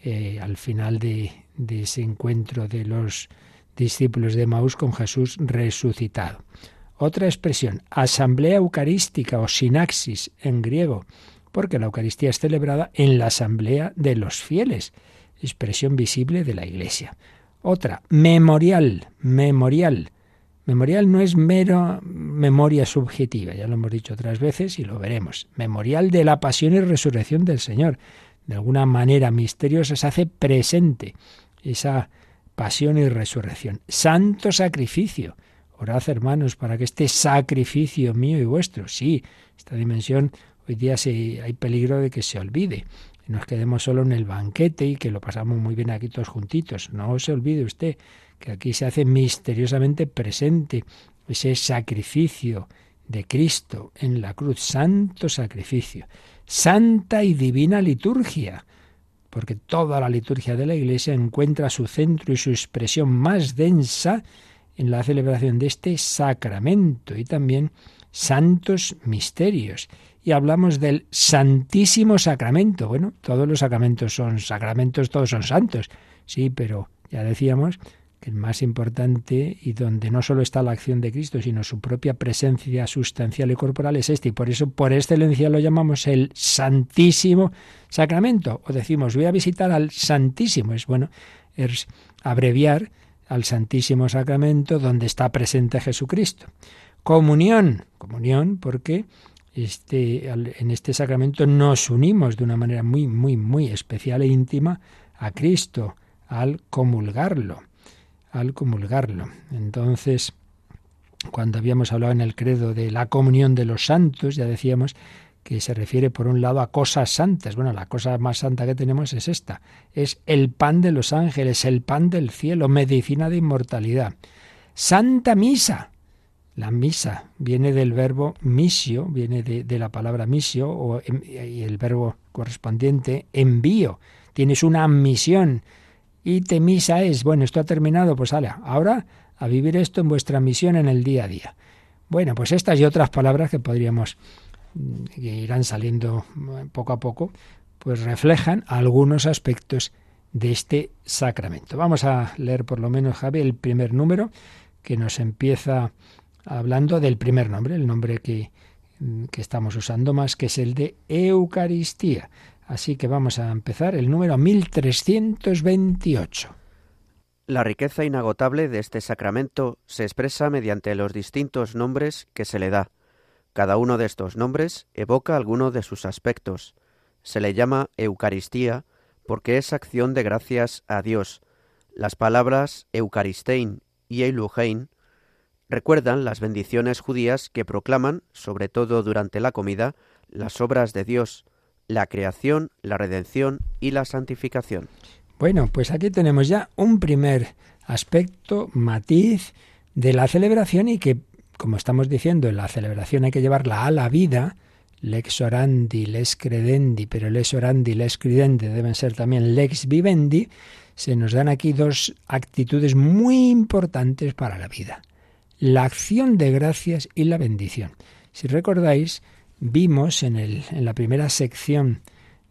eh, al final de, de ese encuentro de los discípulos de Maús con Jesús resucitado. Otra expresión, asamblea eucarística o sinaxis en griego, porque la Eucaristía es celebrada en la asamblea de los fieles, expresión visible de la Iglesia. Otra, memorial, memorial. Memorial no es mero memoria subjetiva, ya lo hemos dicho otras veces y lo veremos. Memorial de la pasión y resurrección del Señor. De alguna manera misteriosa se hace presente esa pasión y resurrección. Santo sacrificio. Orad, hermanos, para que este sacrificio mío y vuestro, sí, esta dimensión hoy día hay peligro de que se olvide nos quedemos solo en el banquete y que lo pasamos muy bien aquí todos juntitos. No se olvide usted que aquí se hace misteriosamente presente ese sacrificio de Cristo en la cruz, santo sacrificio, santa y divina liturgia, porque toda la liturgia de la Iglesia encuentra su centro y su expresión más densa en la celebración de este sacramento y también santos misterios y hablamos del Santísimo Sacramento. Bueno, todos los sacramentos son sacramentos, todos son santos, sí, pero ya decíamos que el más importante y donde no solo está la acción de Cristo, sino su propia presencia sustancial y corporal es este. Y por eso, por excelencia, lo llamamos el Santísimo Sacramento. O decimos, voy a visitar al Santísimo. Es bueno, es abreviar al Santísimo Sacramento donde está presente Jesucristo. Comunión, comunión porque este, en este sacramento nos unimos de una manera muy, muy, muy especial e íntima a Cristo al comulgarlo, al comulgarlo. Entonces, cuando habíamos hablado en el credo de la comunión de los santos, ya decíamos que se refiere por un lado a cosas santas. Bueno, la cosa más santa que tenemos es esta. Es el pan de los ángeles, el pan del cielo, medicina de inmortalidad. Santa Misa. La misa viene del verbo misio, viene de, la palabra misio o, y el verbo correspondiente envío. Tienes una misión y te misa es, bueno, esto ha terminado, pues sale, ahora a vivir esto en vuestra misión en el día a día. Bueno, pues estas y otras palabras que podríamos que irán saliendo poco a poco, pues reflejan algunos aspectos de este sacramento. Vamos a leer por lo menos, Javi, el primer número que nos empieza hablando del primer nombre, el nombre que, que estamos usando más, que es el de Eucaristía. Así que vamos a empezar el número 1328. La riqueza inagotable de este sacramento se expresa mediante los distintos nombres que se le da cada uno de estos nombres evoca alguno de sus aspectos. Se le llama Eucaristía porque es acción de gracias a Dios. Las palabras Eucaristein y Eilugein recuerdan las bendiciones judías que proclaman, sobre todo durante la comida, las obras de Dios, la creación, la redención y la santificación. Bueno, pues aquí tenemos ya un primer aspecto, matiz de la celebración y que como estamos diciendo, en la celebración hay que llevarla a la vida, lex orandi, lex credendi, pero lex orandi, lex credendi deben ser también lex vivendi, se nos dan aquí dos actitudes muy importantes para la vida. La acción de gracias y la bendición. Si recordáis, vimos en, el, en la primera sección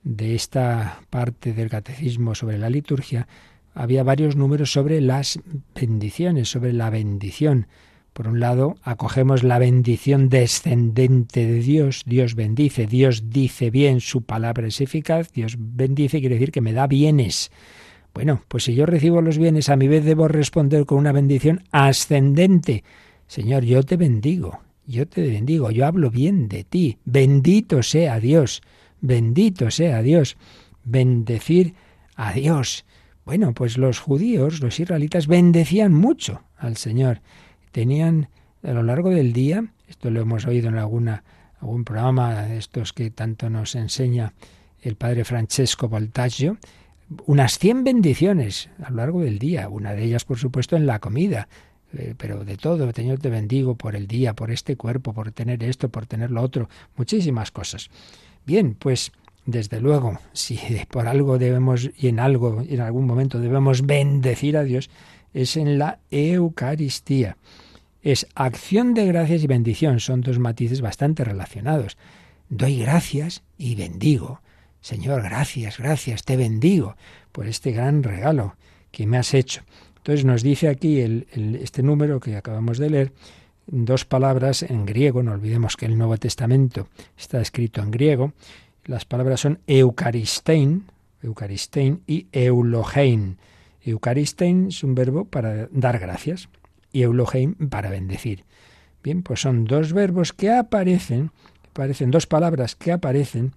de esta parte del catecismo sobre la liturgia, había varios números sobre las bendiciones, sobre la bendición. Por un lado, acogemos la bendición descendente de Dios, Dios bendice, Dios dice bien, su palabra es eficaz, Dios bendice quiere decir que me da bienes. Bueno, pues si yo recibo los bienes, a mi vez debo responder con una bendición ascendente. Señor, yo te bendigo, yo te bendigo, yo hablo bien de ti. Bendito sea Dios, bendito sea Dios. Bendecir a Dios. Bueno, pues los judíos, los israelitas, bendecían mucho al Señor tenían a lo largo del día, esto lo hemos oído en alguna, algún programa de estos que tanto nos enseña el padre Francesco Voltaggio, unas 100 bendiciones a lo largo del día, una de ellas por supuesto en la comida, eh, pero de todo, Señor te bendigo por el día, por este cuerpo, por tener esto, por tener lo otro, muchísimas cosas. Bien, pues desde luego, [laughs] si por algo debemos y en algo, en algún momento debemos bendecir a Dios, es en la Eucaristía. Es acción de gracias y bendición, son dos matices bastante relacionados. Doy gracias y bendigo. Señor, gracias, gracias, te bendigo por este gran regalo que me has hecho. Entonces nos dice aquí este número que acabamos de leer, dos palabras en griego, no olvidemos que el Nuevo Testamento está escrito en griego, las palabras son eucaristein, eucaristein y eulogein. Eucaristein es un verbo para dar gracias y eulogein para bendecir. Bien, pues son dos verbos que aparecen, aparecen dos palabras que aparecen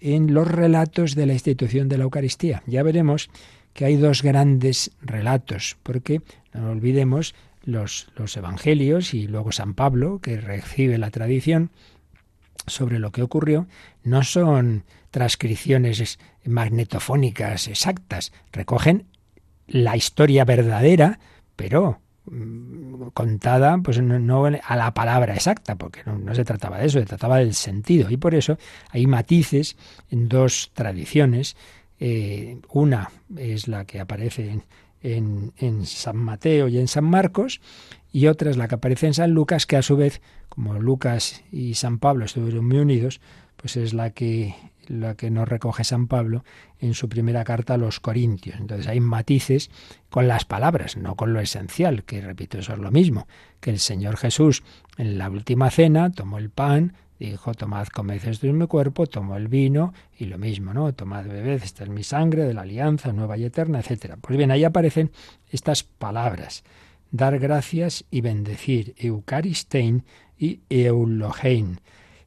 en los relatos de la institución de la Eucaristía. Ya veremos que hay dos grandes relatos, porque no olvidemos los, los evangelios y luego San Pablo, que recibe la tradición sobre lo que ocurrió, no son transcripciones magnetofónicas exactas, recogen la historia verdadera, pero contada pues no, a la palabra exacta, porque no, se trataba de eso, se trataba del sentido. Y por eso hay matices en dos tradiciones. Eh, una es la que aparece en, en, San Mateo y en San Marcos, y otra es la que aparece en San Lucas, que a su vez, como Lucas y San Pablo estuvieron muy unidos, pues es la que la que nos recoge San Pablo en su primera carta a los Corintios. Entonces hay matices con las palabras, no con lo esencial, que repito, eso es lo mismo, que el Señor Jesús en la última cena tomó el pan, dijo, tomad, comed, esto es mi cuerpo, tomó el vino, y lo mismo, ¿no? Tomad, bebed, esta es mi sangre de la alianza nueva y eterna, etcétera. Pues bien, ahí aparecen estas palabras, dar gracias y bendecir, eucaristein y eulogein.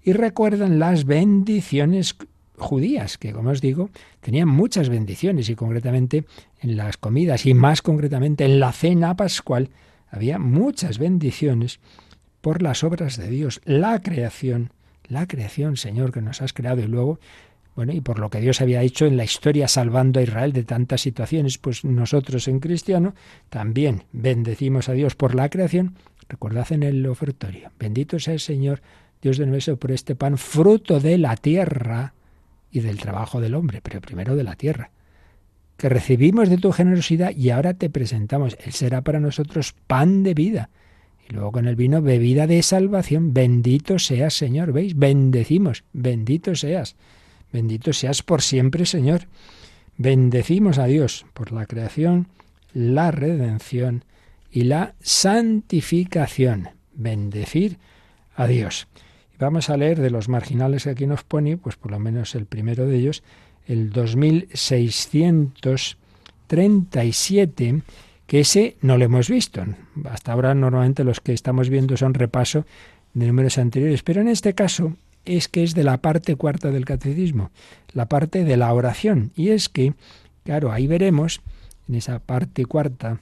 Y recuerdan las bendiciones judías, que como os digo, tenían muchas bendiciones y concretamente en las comidas y más concretamente en la cena pascual había muchas bendiciones por las obras de Dios, la creación, la creación, Señor, que nos has creado y luego, bueno, y por lo que Dios había hecho en la historia salvando a Israel de tantas situaciones, pues nosotros en cristiano también bendecimos a Dios por la creación. Recordad en el ofertorio, bendito sea el Señor, Dios de nuestro, por este pan, fruto de la tierra y del trabajo del hombre, pero primero de la tierra que recibimos de tu generosidad y ahora te presentamos. Él será para nosotros pan de vida luego con el vino, bebida de salvación. Bendito seas, Señor. ¿Veis? Bendecimos. Bendito seas. Bendito seas por siempre, Señor. Bendecimos a Dios por la creación, la redención y la santificación. Bendecir a Dios. Vamos a leer de los marginales que aquí nos pone, pues por lo menos el primero de ellos, el 2637 que ese no lo hemos visto. Hasta ahora normalmente los que estamos viendo son repaso de números anteriores, pero en este caso es que es de la parte cuarta del catecismo, la parte de la oración. Y es que, claro, ahí veremos, en esa parte cuarta,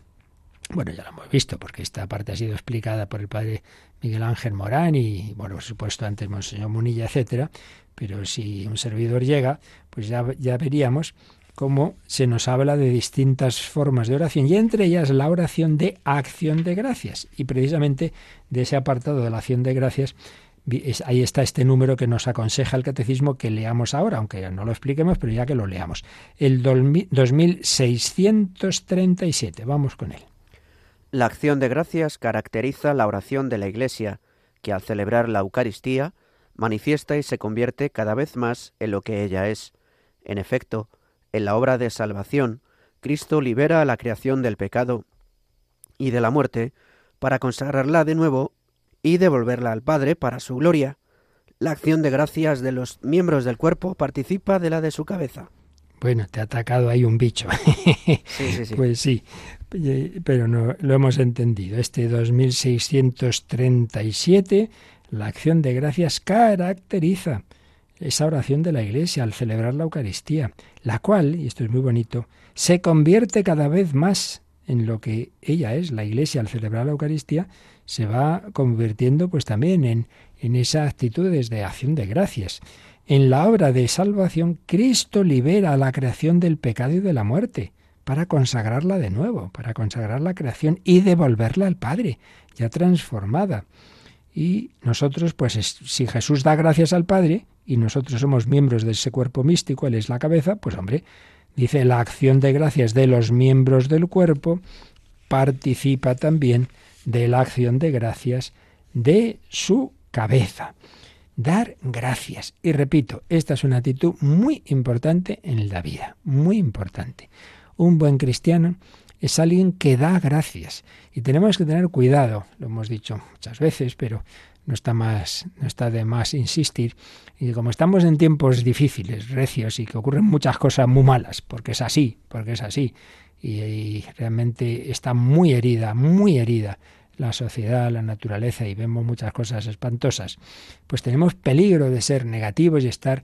bueno, ya lo hemos visto, porque esta parte ha sido explicada por el padre Miguel Ángel Morán y, bueno, por supuesto, antes Monseñor Munilla, etcétera, pero si un servidor llega, pues ya, ya veríamos cómo se nos habla de distintas formas de oración y entre ellas la oración de acción de gracias. Y precisamente de ese apartado de la acción de gracias, ahí está este número que nos aconseja el catecismo que leamos ahora, aunque no lo expliquemos, pero ya que lo leamos. El 2637. Vamos con él. La acción de gracias caracteriza la oración de la Iglesia, que al celebrar la Eucaristía manifiesta y se convierte cada vez más en lo que ella es. En efecto, en la obra de salvación, Cristo libera a la creación del pecado y de la muerte para consagrarla de nuevo y devolverla al Padre para su gloria. La acción de gracias de los miembros del cuerpo participa de la de su cabeza. Bueno, te ha atacado ahí un bicho. Sí, sí, [laughs] sí. Pues sí, pero no lo hemos entendido. Este 2637, la acción de gracias caracteriza esa oración de la Iglesia al celebrar la Eucaristía, la cual, y esto es muy bonito, se convierte cada vez más en lo que ella es, la Iglesia al celebrar la Eucaristía, se va convirtiendo pues también en, en esa actitudes de acción de gracias. En la obra de salvación, Cristo libera a la creación del pecado y de la muerte, para consagrarla de nuevo, para consagrar la creación y devolverla al Padre, ya transformada. Y nosotros, pues si Jesús da gracias al Padre, y nosotros somos miembros de ese cuerpo místico, Él es la cabeza, pues hombre, dice la acción de gracias de los miembros del cuerpo participa también de la acción de gracias de su cabeza. Dar gracias. Y repito, esta es una actitud muy importante en la vida, muy importante. Un buen cristiano es alguien que da gracias. Y tenemos que tener cuidado, lo hemos dicho muchas veces, pero no está más, no está de más insistir. Y como estamos en tiempos difíciles, recios y que ocurren muchas cosas muy malas, porque es así, porque es así, y, realmente está muy herida, muy herida la sociedad, la naturaleza y vemos muchas cosas espantosas, pues tenemos peligro de ser negativos y estar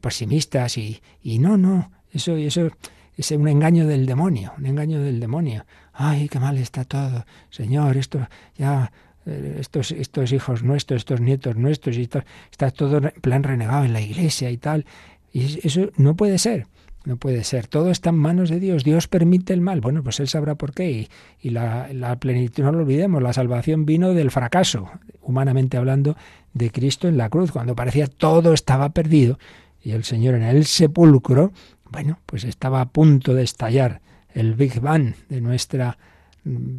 pesimistas y, y no, no, eso, eso es un engaño del demonio, un engaño del demonio. Ay, qué mal está todo. Señor, esto ya eh, estos, estos hijos nuestros, estos nietos nuestros, y está todo en plan renegado en la iglesia y tal. Y eso no puede ser, no puede ser. Todo está en manos de Dios. Dios permite el mal. Bueno, pues Él sabrá por qué. Y, la, plenitud, no lo olvidemos, la salvación vino del fracaso, humanamente hablando, de Cristo en la cruz, cuando parecía todo estaba perdido. Y el Señor en el sepulcro, bueno, pues estaba a punto de estallar el Big Bang de nuestra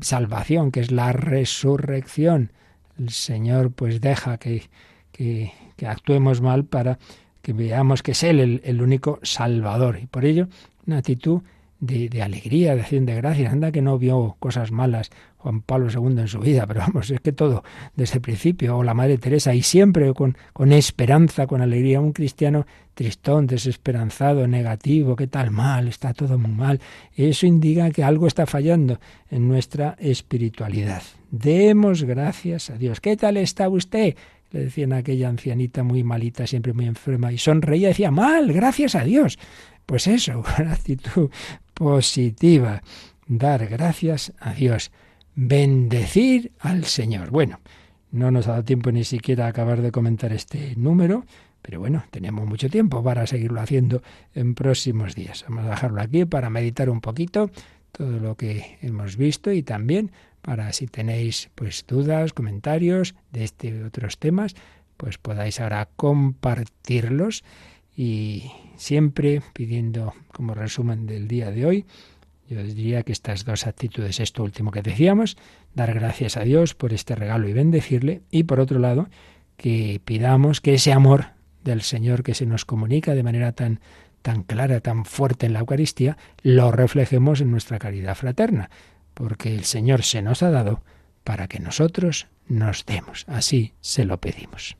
salvación, que es la resurrección. El Señor pues deja que, que, actuemos mal para que veamos que es Él el, el único Salvador. Y por ello, una actitud de, de, alegría, de acción de gracias. Anda que no vio cosas malas Juan Pablo II en su vida, [laughs] pero vamos, es que todo desde el principio, o la Madre Teresa, y siempre con, con esperanza, con alegría, un cristiano tristón, desesperanzado, negativo, qué tal mal, está todo muy mal. Eso indica que algo está fallando en nuestra espiritualidad. Demos gracias a Dios. ¿Qué tal está usted? Le decían a aquella ancianita muy malita, siempre muy enferma, y sonreía decía, mal, gracias a Dios. Pues eso, [laughs] una actitud positiva, dar gracias a Dios, bendecir al Señor. Bueno, no nos ha dado tiempo ni siquiera a acabar de comentar este número, pero bueno, tenemos mucho tiempo para seguirlo haciendo en próximos días. Vamos a dejarlo aquí para meditar un poquito todo lo que hemos visto y también para si tenéis pues dudas, comentarios de este y otros temas, pues podáis ahora compartirlos y siempre pidiendo como resumen del día de hoy, yo diría que estas dos actitudes, esto último que decíamos, dar gracias a Dios por este regalo y bendecirle, y por otro lado, que pidamos que ese amor del Señor que se nos comunica de manera tan tan clara, tan fuerte en la Eucaristía, lo reflejemos en nuestra caridad fraterna, porque el Señor se nos ha dado para que nosotros nos demos. Así se lo pedimos.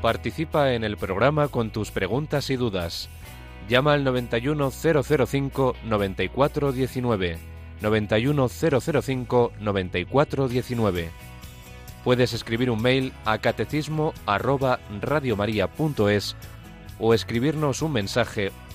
Participa en el programa con tus preguntas y dudas. Llama al 91005 9419. 91005 9419. Puedes escribir un mail a catecismo arroba o escribirnos un mensaje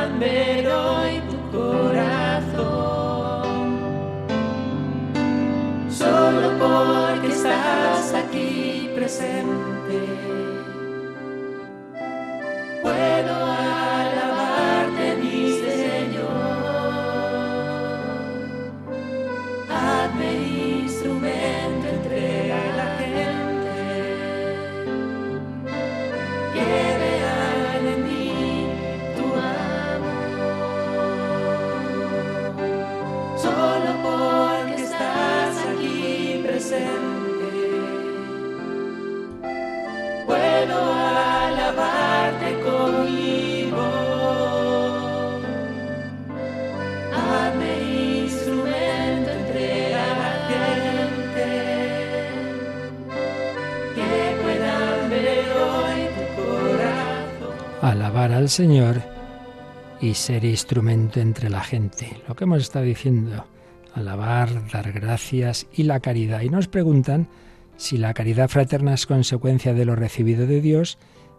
puedan ver hoy tu corazón. Solo porque estás aquí presente. Al Señor y ser instrumento entre la gente. Lo que hemos estado diciendo, alabar, dar gracias y la caridad. Y nos preguntan si la caridad fraterna es consecuencia de lo recibido de Dios,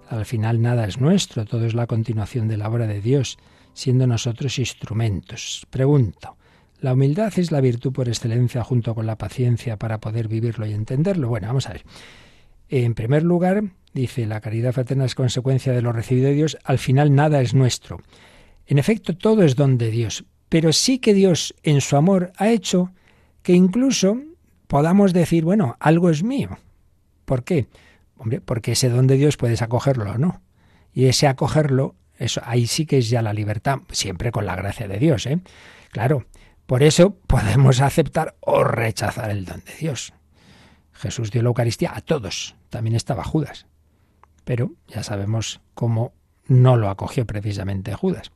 al final nada es nuestro, todo es la continuación de la obra de Dios, siendo nosotros instrumentos. Pregunto, ¿la humildad es la virtud por excelencia junto con la paciencia para poder vivirlo y entenderlo? Bueno, vamos a ver. En primer lugar, dice, la caridad fraterna es consecuencia de lo recibido de Dios, al final nada es nuestro. En efecto, todo es don de Dios, pero sí que Dios en su amor ha hecho que incluso podamos decir, bueno, algo es mío. ¿Por qué? Hombre, porque ese don de Dios puedes acogerlo o no. Y ese acogerlo, eso ahí sí que es ya la libertad, siempre con la gracia de Dios, ¿eh? Claro, Por eso podemos aceptar o rechazar el don de Dios. Jesús dio la Eucaristía a todos, también estaba Judas. Pero ya sabemos cómo no lo acogió precisamente Judas.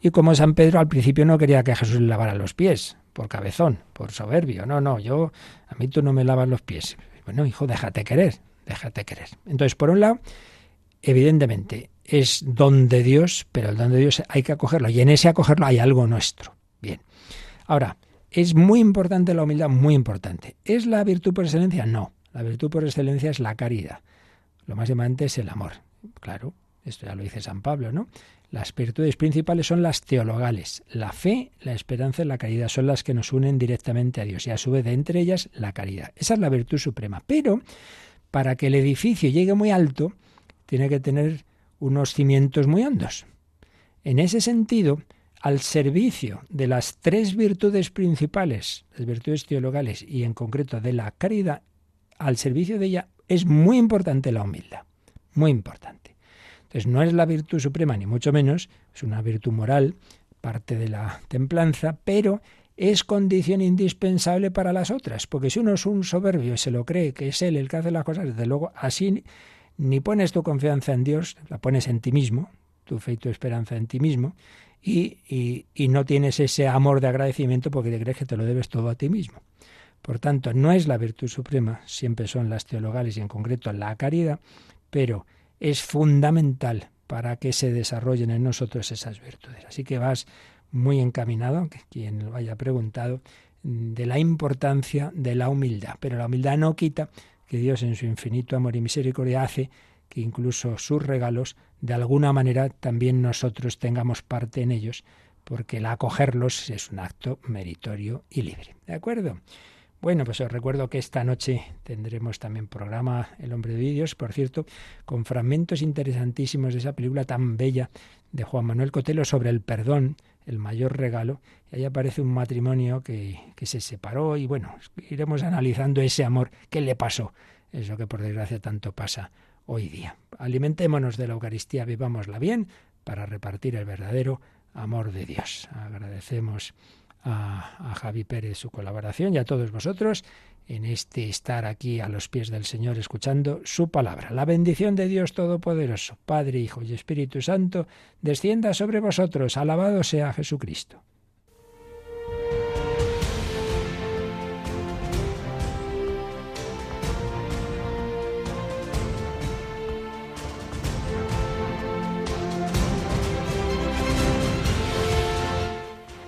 Y como San Pedro al principio no quería que Jesús le lavara los pies, por cabezón, por soberbio. No, no, yo, a mí tú no me lavas los pies. Bueno, hijo, déjate querer, déjate querer. Entonces, por un lado, evidentemente, es don de Dios, pero el don de Dios hay que acogerlo. Y en ese acogerlo hay algo nuestro. Bien. Ahora, ¿es muy importante la humildad? Muy importante. ¿Es la virtud por excelencia? No. La virtud por excelencia es la caridad. Lo más importante es el amor. Claro, esto ya lo dice San Pablo, ¿no? Las virtudes principales son las teologales. La fe, la esperanza y la caridad son las que nos unen directamente a Dios y a su vez de entre ellas la caridad. Esa es la virtud suprema. Pero para que el edificio llegue muy alto, tiene que tener unos cimientos muy hondos. En ese sentido, al servicio de las tres virtudes principales, las virtudes teologales y en concreto de la caridad, al servicio de ella es muy importante la humildad, muy importante. Entonces no es la virtud suprema ni mucho menos, es una virtud moral, parte de la templanza, pero es condición indispensable para las otras, porque si uno es un soberbio y se lo cree que es él el que hace las cosas, desde luego así ni pones tu confianza en Dios, la pones en ti mismo, tu fe y tu esperanza en ti mismo, y, y, no tienes ese amor de agradecimiento porque te crees que te lo debes todo a ti mismo. Por tanto, no es la virtud suprema, siempre son las teologales y en concreto la caridad, pero es fundamental para que se desarrollen en nosotros esas virtudes. Así que vas muy encaminado, quien lo haya preguntado, de la importancia de la humildad. Pero la humildad no quita que Dios en su infinito amor y misericordia hace que incluso sus regalos, de alguna manera, también nosotros tengamos parte en ellos, porque el acogerlos es un acto meritorio y libre. ¿De acuerdo? Bueno, pues os recuerdo que esta noche tendremos también programa El hombre de Dios, por cierto, con fragmentos interesantísimos de esa película tan bella de Juan Manuel Cotelo sobre el perdón, el mayor regalo. Y ahí aparece un matrimonio que, se separó y bueno, iremos analizando ese amor que le pasó, eso que por desgracia tanto pasa hoy día. Alimentémonos de la Eucaristía, vivámosla bien para repartir el verdadero amor de Dios. Agradecemos a, Javi Pérez su colaboración y a todos vosotros en este estar aquí a los pies del Señor escuchando su palabra. La bendición de Dios Todopoderoso, Padre, Hijo y Espíritu Santo, descienda sobre vosotros. Alabado sea Jesucristo.